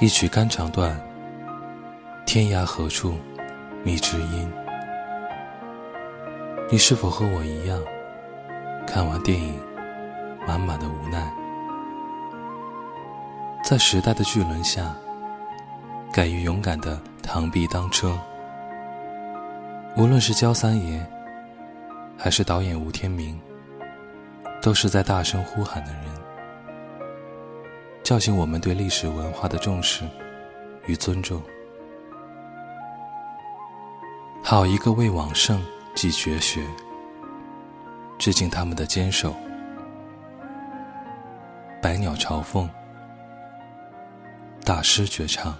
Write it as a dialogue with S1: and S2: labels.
S1: 一曲肝肠断，天涯何处觅知音？你是否和我一样，看完电影，满满的无奈？在时代的巨轮下，敢于勇敢的螳臂当车。无论是焦三爷，还是导演吴天明，都是在大声呼喊的人，叫醒我们对历史文化的重视与尊重。好一个为往圣。继绝学，致敬他们的坚守。百鸟朝凤，大师绝唱。